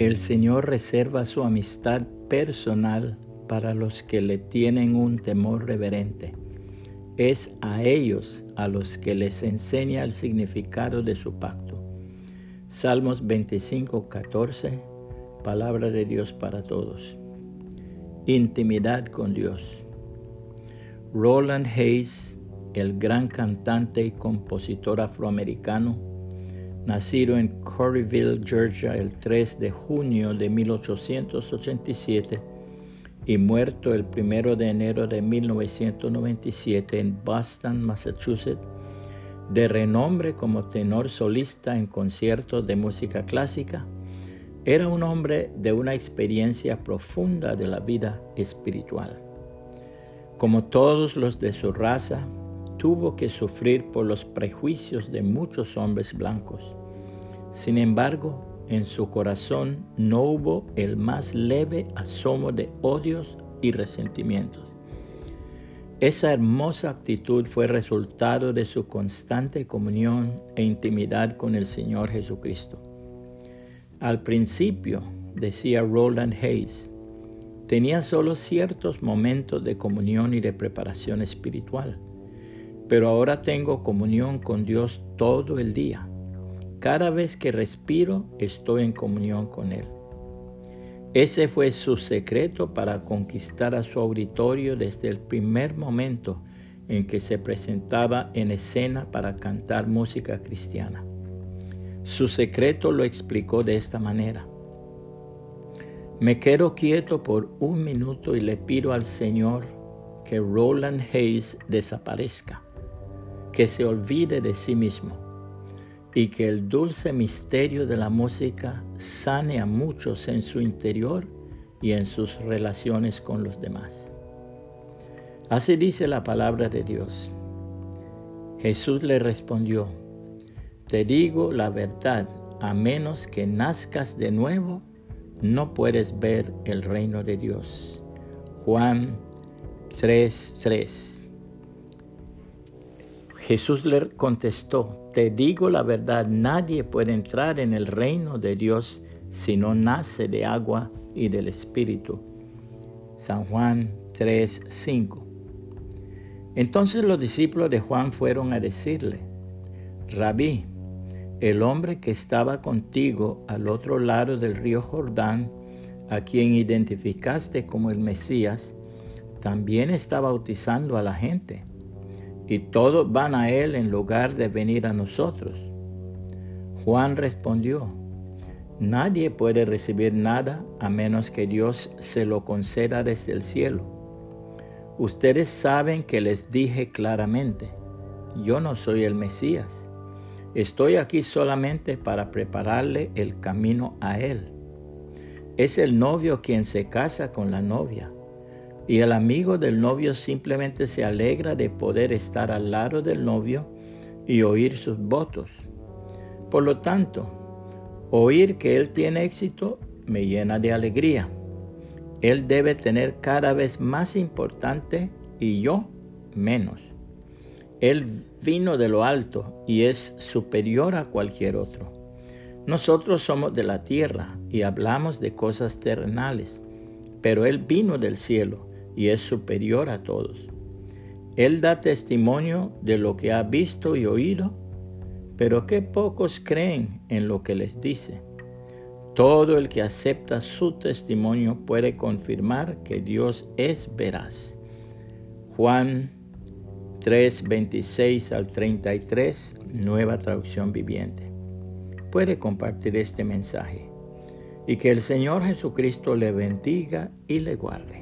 El Señor reserva su amistad personal para los que le tienen un temor reverente. Es a ellos a los que les enseña el significado de su pacto. Salmos 25, 14, palabra de Dios para todos. Intimidad con Dios. Roland Hayes, el gran cantante y compositor afroamericano, nacido en Corryville, Georgia, el 3 de junio de 1887 y muerto el 1 de enero de 1997 en Boston, Massachusetts, de renombre como tenor solista en conciertos de música clásica, era un hombre de una experiencia profunda de la vida espiritual. Como todos los de su raza, tuvo que sufrir por los prejuicios de muchos hombres blancos. Sin embargo, en su corazón no hubo el más leve asomo de odios y resentimientos. Esa hermosa actitud fue resultado de su constante comunión e intimidad con el Señor Jesucristo. Al principio, decía Roland Hayes, tenía solo ciertos momentos de comunión y de preparación espiritual, pero ahora tengo comunión con Dios todo el día. Cada vez que respiro estoy en comunión con Él. Ese fue su secreto para conquistar a su auditorio desde el primer momento en que se presentaba en escena para cantar música cristiana. Su secreto lo explicó de esta manera. Me quedo quieto por un minuto y le pido al Señor que Roland Hayes desaparezca, que se olvide de sí mismo y que el dulce misterio de la música sane a muchos en su interior y en sus relaciones con los demás. Así dice la palabra de Dios. Jesús le respondió, te digo la verdad, a menos que nazcas de nuevo, no puedes ver el reino de Dios. Juan 3:3 Jesús le contestó, te digo la verdad, nadie puede entrar en el reino de Dios si no nace de agua y del Espíritu. San Juan 3:5. Entonces los discípulos de Juan fueron a decirle, Rabí, el hombre que estaba contigo al otro lado del río Jordán, a quien identificaste como el Mesías, también está bautizando a la gente y todos van a Él en lugar de venir a nosotros. Juan respondió, Nadie puede recibir nada a menos que Dios se lo conceda desde el cielo. Ustedes saben que les dije claramente, yo no soy el Mesías. Estoy aquí solamente para prepararle el camino a Él. Es el novio quien se casa con la novia y el amigo del novio simplemente se alegra de poder estar al lado del novio y oír sus votos. Por lo tanto, oír que él tiene éxito me llena de alegría. Él debe tener cada vez más importante y yo menos. Él vino de lo alto y es superior a cualquier otro. Nosotros somos de la tierra y hablamos de cosas terrenales, pero Él vino del cielo y es superior a todos. Él da testimonio de lo que ha visto y oído, pero qué pocos creen en lo que les dice. Todo el que acepta su testimonio puede confirmar que Dios es veraz. Juan 3, 26 al 33, nueva traducción viviente. Puede compartir este mensaje y que el Señor Jesucristo le bendiga y le guarde.